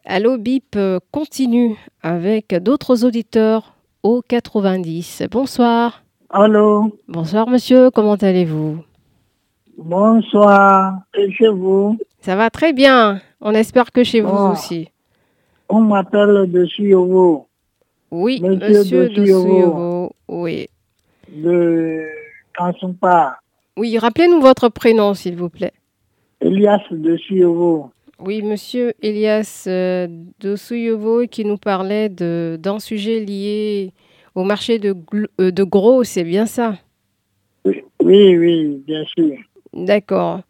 Allo BIP continue avec d'autres auditeurs au 90. Bonsoir. Allô. Bonsoir, monsieur. Comment allez-vous? Bonsoir. Et chez vous? Ça va très bien. On espère que chez vous aussi. On m'appelle de Suyovo. Oui, monsieur, de, Oui. De. Oui, rappelez-nous votre prénom, s'il vous plaît. Elias de Suyovo. Oui, monsieur Elias euh, de Suyovo qui nous parlait d'un sujet lié au marché de, euh, de gros, c'est bien ça? Oui. oui, bien sûr. D'accord.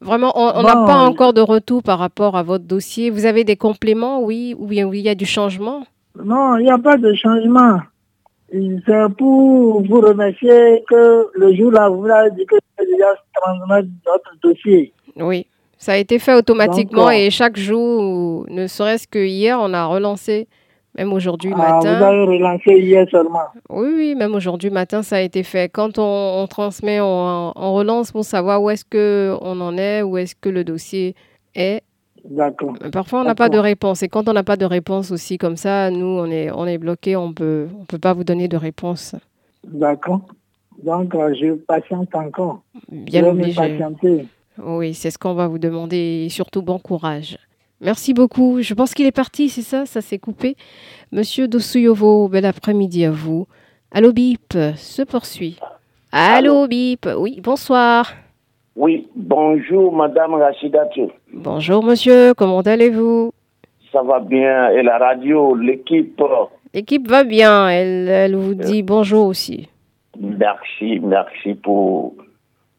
Vraiment, on n'a pas encore de retour par rapport à votre dossier. Vous avez des compléments, oui, ou bien il y a du changement? Non, il n'y a pas de changement. C'est pour vous remercier que le jour-là, vous avez dit que déjà transmettre notre dossier. Oui, ça a été fait automatiquement et chaque jour, ne serait-ce que hier, on a relancé même aujourd'hui ah, matin. Vous avez relancé hier seulement. Oui, oui, même aujourd'hui matin, ça a été fait. Quand on, transmet, on, relance pour savoir où est-ce qu'on en est, où est-ce que le dossier est. D'accord. Parfois, on n'a pas de réponse. Et quand on n'a pas de réponse aussi, comme ça, nous, on est, on est bloqué, on peut, on peut pas vous donner de réponse. D'accord. Donc, euh, je patiente encore. Bien obligé. Oui, c'est ce qu'on va vous demander et surtout bon courage. Merci beaucoup. Je pense qu'il est parti, c'est ça? Ça s'est coupé. Monsieur Dosuyovo, bel après-midi à vous. Allo Bip se poursuit. Allo Bip, oui, bonsoir. Oui, bonjour Madame Rachidatou. Bonjour Monsieur, comment allez-vous? Ça va bien. Et la radio, l'équipe? L'équipe va bien, elle, elle vous dit bonjour aussi. Merci, merci pour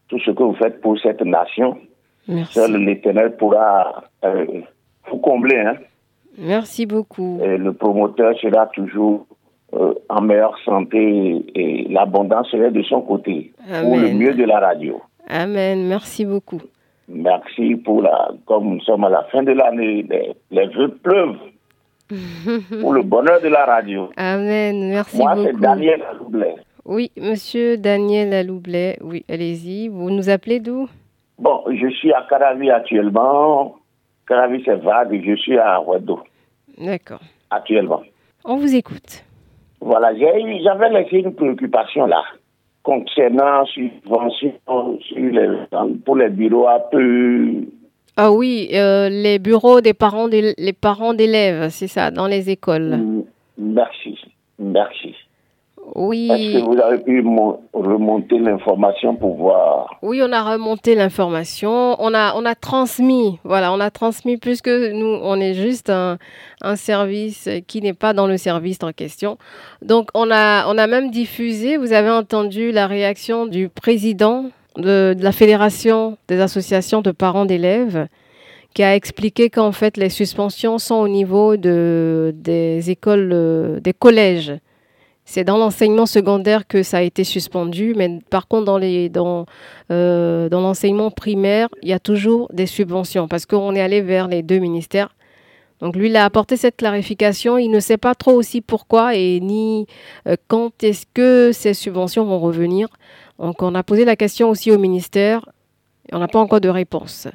tout ce que vous faites pour cette nation. Merci. Seul l'Éternel pourra euh, vous combler. Hein. Merci beaucoup. Et le promoteur sera toujours euh, en meilleure santé et l'abondance sera de son côté pour le mieux de la radio. Amen. Merci beaucoup. Merci pour la. Comme nous sommes à la fin de l'année, les, vœux pleuvent pour le bonheur de la radio. Amen. Merci beaucoup. Moi, c'est Daniel Aloublet. Oui, monsieur Daniel Aloublet. Oui, allez-y. Vous nous appelez d'où? Bon, je suis à Caravi actuellement. Caravi, c'est vague. Je suis à Ouedo. D'accord. Actuellement. On vous écoute. Voilà, j'avais laissé une préoccupation là concernant subvention pour les bureaux un peu. Ah oui, euh, les bureaux des parents, les parents d'élèves, c'est ça, dans les écoles. Mm, merci, merci. Oui. Est-ce que vous avez pu remonter l'information pour voir? Oui, on a remonté l'information. On a, on a transmis, voilà, on a transmis puisque nous, on est juste un, un service qui n'est pas dans le service en question. Donc, on a, on a même diffusé, vous avez entendu la réaction du président de, de la Fédération des associations de parents d'élèves qui a expliqué qu'en fait, les suspensions sont au niveau de, des écoles, euh, des collèges c'est dans l'enseignement secondaire que ça a été suspendu, mais par contre, dans, les, euh, dans l'enseignement primaire, il y a toujours des subventions parce qu'on est allé vers les deux ministères. Donc lui, il a apporté cette clarification. Il ne sait pas trop aussi pourquoi et ni euh, quand est-ce que ces subventions vont revenir. Donc on a posé la question aussi au ministère et on n'a pas encore de réponse.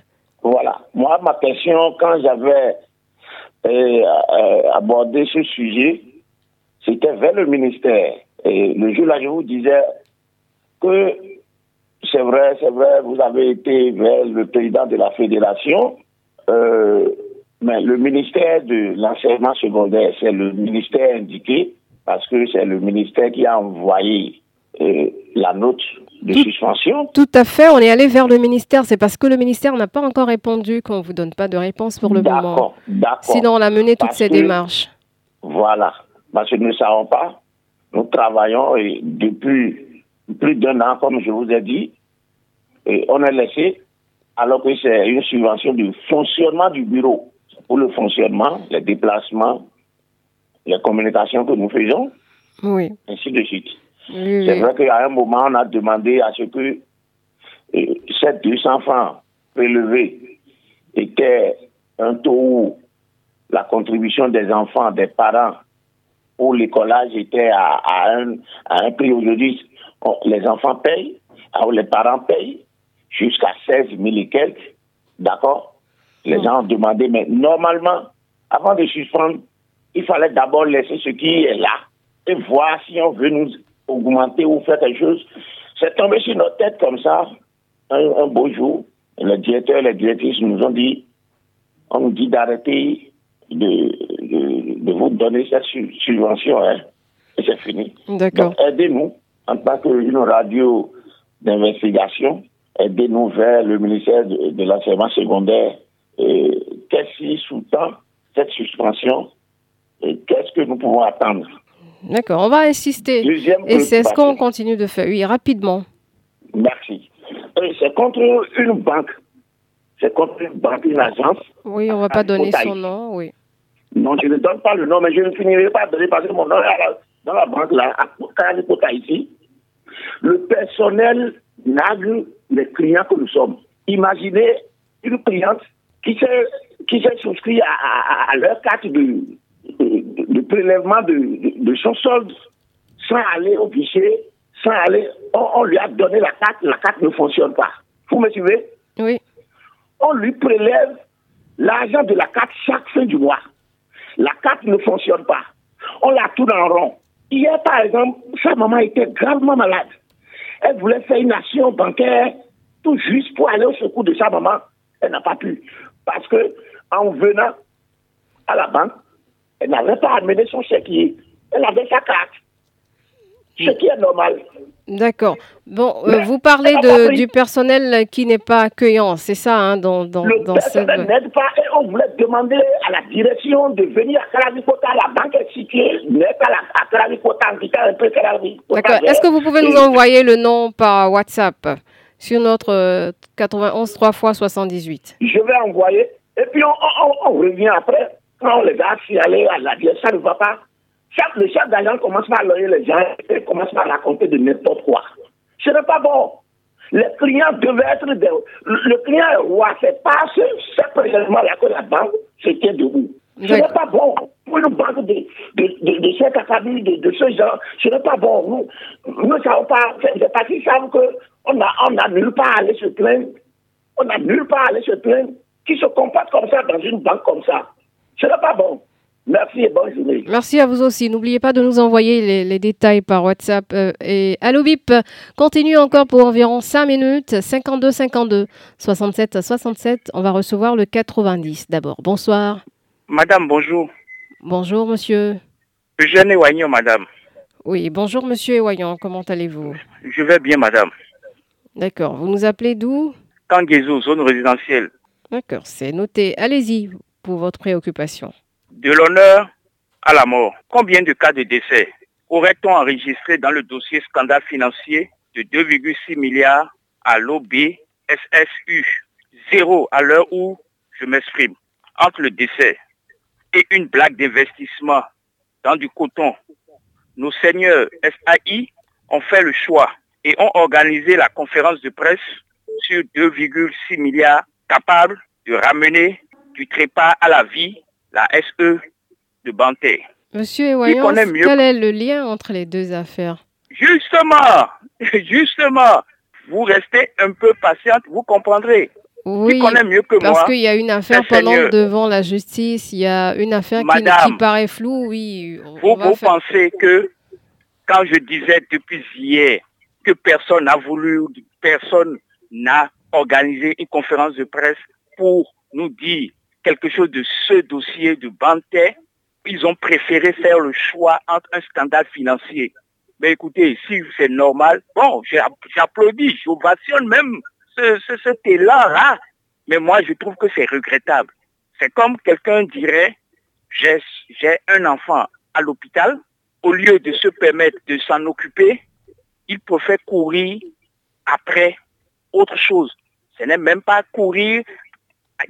Voilà. Moi, ma question, quand j'avais euh, abordé ce sujet, c'était vers le ministère. Et le jour-là, je vous disais que c'est vrai, c'est vrai, vous avez été vers le président de la fédération, euh, mais le ministère de l'enseignement secondaire, c'est le ministère indiqué, parce que c'est le ministère qui a envoyé euh, la note de suspension. Tout à fait, on est allé vers le ministère. C'est parce que le ministère n'a pas encore répondu qu'on ne vous donne pas de réponse pour le moment. D'accord, Sinon, on a mené toutes ces démarches. Voilà parce que nous ne savons pas. Nous travaillons et depuis plus d'un an, comme je vous ai dit, et on est laissé, alors que c'est une subvention du fonctionnement du bureau. Pour le fonctionnement, les déplacements, les communications que nous faisons, oui. ainsi de suite. c'est vrai qu'à un moment, on a demandé à ce que ces deux enfants prélevés étaient un taux où la contribution des enfants, des parents pour l'écolage était à, un, à un prix aujourd'hui, les enfants payent, les parents payent jusqu'à 16 000 et quelques, d'accord? Les gens ont demandé, mais normalement, avant de suspendre, il fallait d'abord laisser ce qui est là et voir si on veut nous augmenter ou faire quelque chose. C'est tombé sur notre tête comme ça, un, beau jour. Le directeur et les directrices nous ont dit, on nous dit d'arrêter de, de, vous donner cette subvention. Hein. Et c'est fini. D'accord. Aidez-nous en tant qu'une radio d'investigation, aidez-nous vers le ministère de, l'enseignement secondaire. Qu'est-ce qui sous-tend cette suspension? Et qu'est-ce que nous pouvons attendre? D'accord, on va insister. et c'est ce qu'on continue de faire. Oui, rapidement. Merci. C'est contre une banque. C'est contre une banque, une agence. Oui, on ne va pas donner son nom, oui. Non, je ne donne pas le nom, mais je ne finirai pas de donner parce que mon nom est dans la banque là, à ici. Le personnel nague les clients que nous sommes. Imaginez une cliente qui s'est qui s'est souscrit à, leur carte de, de, prélèvement de, de, son solde sans aller au guichet, sans aller. On, lui a donné la carte, la carte ne fonctionne pas. Vous me suivez? Oui. On lui prélève l'argent de la carte chaque fin du mois. La carte ne fonctionne pas. On la tourne en rond. Hier, par exemple, sa maman était gravement malade. Elle voulait faire une action bancaire tout juste pour aller au secours de sa maman. Elle n'a pas pu. Parce que en venant à la banque, elle n'avait pas amené son chéquier. Elle avait sa carte. Ce qui est normal. D'accord. Bon, euh, vous parlez de, du personnel qui n'est pas accueillant, c'est ça, hein, dans, dans, Le personnel n'aide pas et on voulait demander à la direction de venir à Karavikota, la banque est située, n'est pas à Karavikota, un peu D'accord. Est-ce que vous pouvez nous envoyer le nom par WhatsApp sur notre 91 3 x 78 Je vais envoyer et puis on, on, revient après. Quand les gars aller à la direction, ça ne va pas le chef d'agence commence par loyer les gens et commence par raconter de n'importe quoi. Ce n'est pas bon. Les clients devaient être des... Le client est roi, c'est pas ce, ce là que la banque se tient debout. Ce n'est pas bon pour une banque de, de, de, de cet acabit, de, de, ce genre. Ce n'est pas bon. Nous ne savons pas, les partis savent qu'on n'a on a nulle part à aller se plaindre. On n'a nulle part à aller se plaindre. Qui se comporte comme ça dans une banque comme ça. Ce n'est pas bon. Merci et bonne journée. Merci à vous aussi. N'oubliez pas de nous envoyer les, détails par WhatsApp. Euh, et Allo Bip continue encore pour environ 5 minutes. 52 52 67 67. On va recevoir le 90 d'abord. Bonsoir. Madame, bonjour. Bonjour, monsieur. Eugène Ewaignon, madame. Oui, bonjour, monsieur Ewaignon. Comment allez-vous? Je vais bien, madame. D'accord. Vous nous appelez d'où? Kangezo, zone résidentielle. D'accord, c'est noté. Allez-y pour votre préoccupation de l'honneur à la mort. Combien de cas de décès aurait-on enregistré dans le dossier scandale financier de 2,6 milliards à l'OBSSU Zéro à l'heure où je m'exprime. Entre le décès et une blague d'investissement dans du coton, nos seigneurs SAI ont fait le choix et ont organisé la conférence de presse sur 2,6 milliards capables de ramener du trépas à la vie la SE de Banté. Monsieur quel est le lien entre les deux affaires? Justement, justement, vous restez un peu patiente, vous comprendrez. Oui, mieux que parce qu'il y a une affaire pendant devant la justice, il y a une affaire qui, paraît floue, oui. vous, vous pensez que quand je disais depuis hier que personne n'a voulu, personne n'a organisé une conférence de presse pour nous dire quelque chose de ce dossier de Bantais, ils ont préféré faire le choix entre un scandale financier. Mais écoutez, si c'est normal, bon, j'applaudis, j'ovationne même ce, ce, cet élan-là. Mais moi, je trouve que c'est regrettable. C'est comme quelqu'un dirait, j'ai un enfant à l'hôpital, au lieu de se permettre de s'en occuper, il préfère courir après autre chose. Ce n'est même pas courir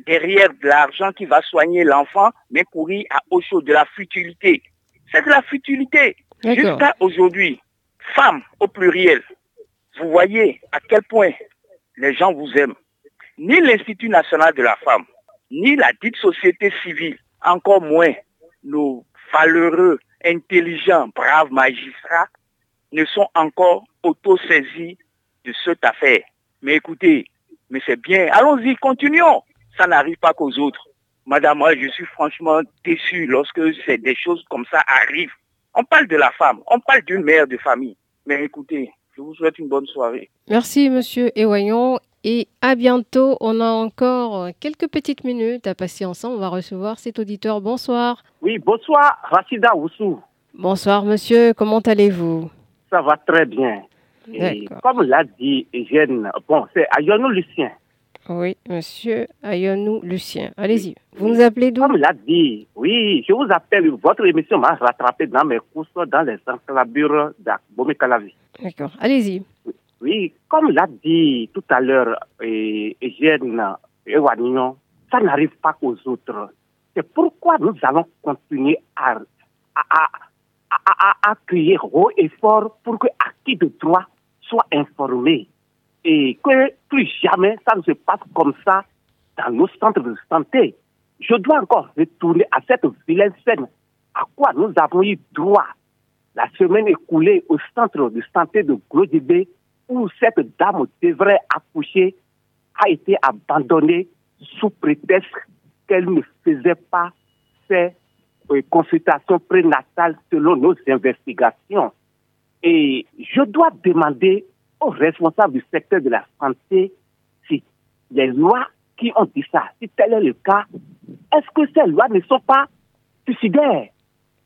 derrière de l'argent qui va soigner l'enfant, mais courir à autre chose, de la futilité. C'est de la futilité. Jusqu'à aujourd'hui, femmes au pluriel, vous voyez à quel point les gens vous aiment. Ni l'Institut national de la femme, ni la dite société civile, encore moins nos valeureux, intelligents, braves magistrats ne sont encore auto-saisis de cette affaire. Mais écoutez, mais c'est bien. Allons-y, continuons. Ça n'arrive pas qu'aux autres. Madame, moi, je suis franchement déçu lorsque des choses comme ça arrivent. On parle de la femme, on parle d'une mère de famille. Mais écoutez, je vous souhaite une bonne soirée. Merci, monsieur Ewayon. Et à bientôt. On a encore quelques petites minutes à passer ensemble. On va recevoir cet auditeur. Bonsoir. Oui, bonsoir, Rachida Oussou. Bonsoir, monsieur. Comment allez-vous? Ça va très bien. comme l'a dit Eugène, bon, c'est Ayonou Lucien? Oui, monsieur Ayonou Lucien. Allez-y. Vous nous appelez d'où? Comme l'a dit, oui, je vous appelle. Votre émission m'a rattrapé dans mes courses dans les enclavures d'Abomey-Calavi. D'accord. Allez-y. Oui, comme l'a dit tout à l'heure Eugène Ewanignon, ça n'arrive pas qu'aux autres. C'est pourquoi nous allons continuer à, à, à, à, crier haut et fort pour que qui de droit soit informé et que plus jamais ça ne se passe comme ça dans nos centres de santé. Je dois encore retourner à cette vilaine scène à quoi nous avons eu droit la semaine écoulée au centre de santé de Glodibé où cette dame devrait accoucher a été abandonnée sous prétexte qu'elle ne faisait pas ses euh, consultations prénatales selon nos investigations. Et je dois demander aux responsables du secteur de la santé si les lois qui ont dit ça, si tel est le cas, est-ce que ces lois ne sont pas suicidaires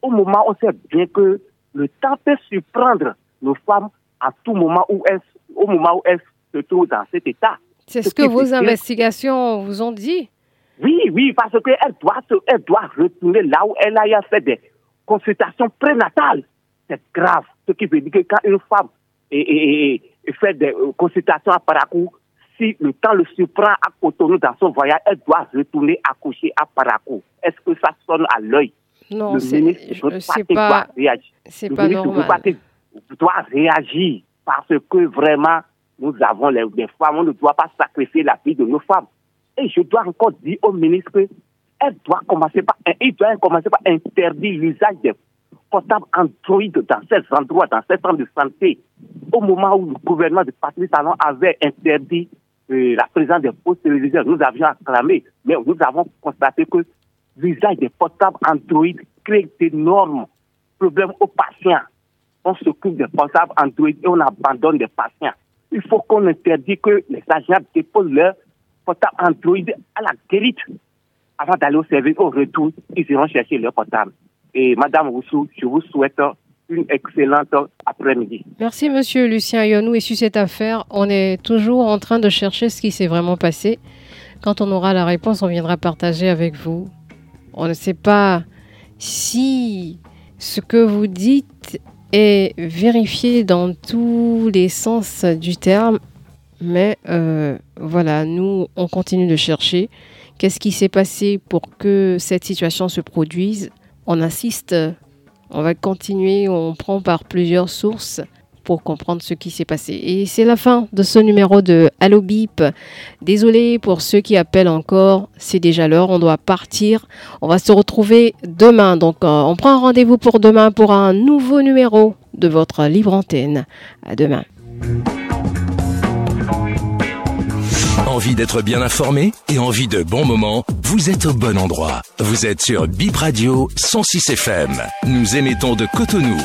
Au moment où on sait bien que le temps peut surprendre nos femmes à tout moment où elles, au moment où elles se trouvent dans cet état? C'est ce, que vos investigations vous ont dit Oui, oui, parce qu'elle doit, elle doit retourner là où elle a fait des consultations prénatales. C'est grave. Ce qui veut dire que quand une femme et, fait des euh, consultations à Parakou, si le temps le surprend à Cotonou dans son voyage, elle doit retourner accoucher à Parakou. Est-ce que ça sonne à l'œil? Non, c'est pas, c'est pas normal. doit réagir parce que vraiment, nous avons les, femmes, on ne doit pas sacrifier la vie de nos femmes. Et je dois encore dire au ministre qu'elle doit commencer par, il doit commencer par interdire l'usage des portable Android dans ces endroits, dans ces centres de santé, au moment où le gouvernement de Patrice Talon avait interdit euh, la présence des postes téléviseurs, nous avions acclamé, mais nous avons constaté que l'usage des portables Android crée d'énormes problèmes aux patients. On s'occupe des portables Android et on abandonne les patients. Il faut qu'on interdise que les agents déposent leur portable Android à la guérite. Avant d'aller au service, au retour, ils iront chercher leur portable. Et Madame Roussou, je vous souhaite une excellente après-midi. Merci Monsieur Lucien Yonou. Et sur cette affaire, on est toujours en train de chercher ce qui s'est vraiment passé. Quand on aura la réponse, on viendra partager avec vous. On ne sait pas si ce que vous dites est vérifié dans tous les sens du terme. Mais euh, voilà, nous, on continue de chercher. Qu'est-ce qui s'est passé pour que cette situation se produise? On assiste, on va continuer, on prend par plusieurs sources pour comprendre ce qui s'est passé. Et c'est la fin de ce numéro de Allo Bip. Désolé pour ceux qui appellent encore, c'est déjà l'heure, on doit partir. On va se retrouver demain. Donc euh, on prend rendez-vous pour demain pour un nouveau numéro de votre libre antenne. À demain. Envie d'être bien informé et envie de bons moments Vous êtes au bon endroit. Vous êtes sur Bip Radio 106 FM. Nous émettons de Cotonou.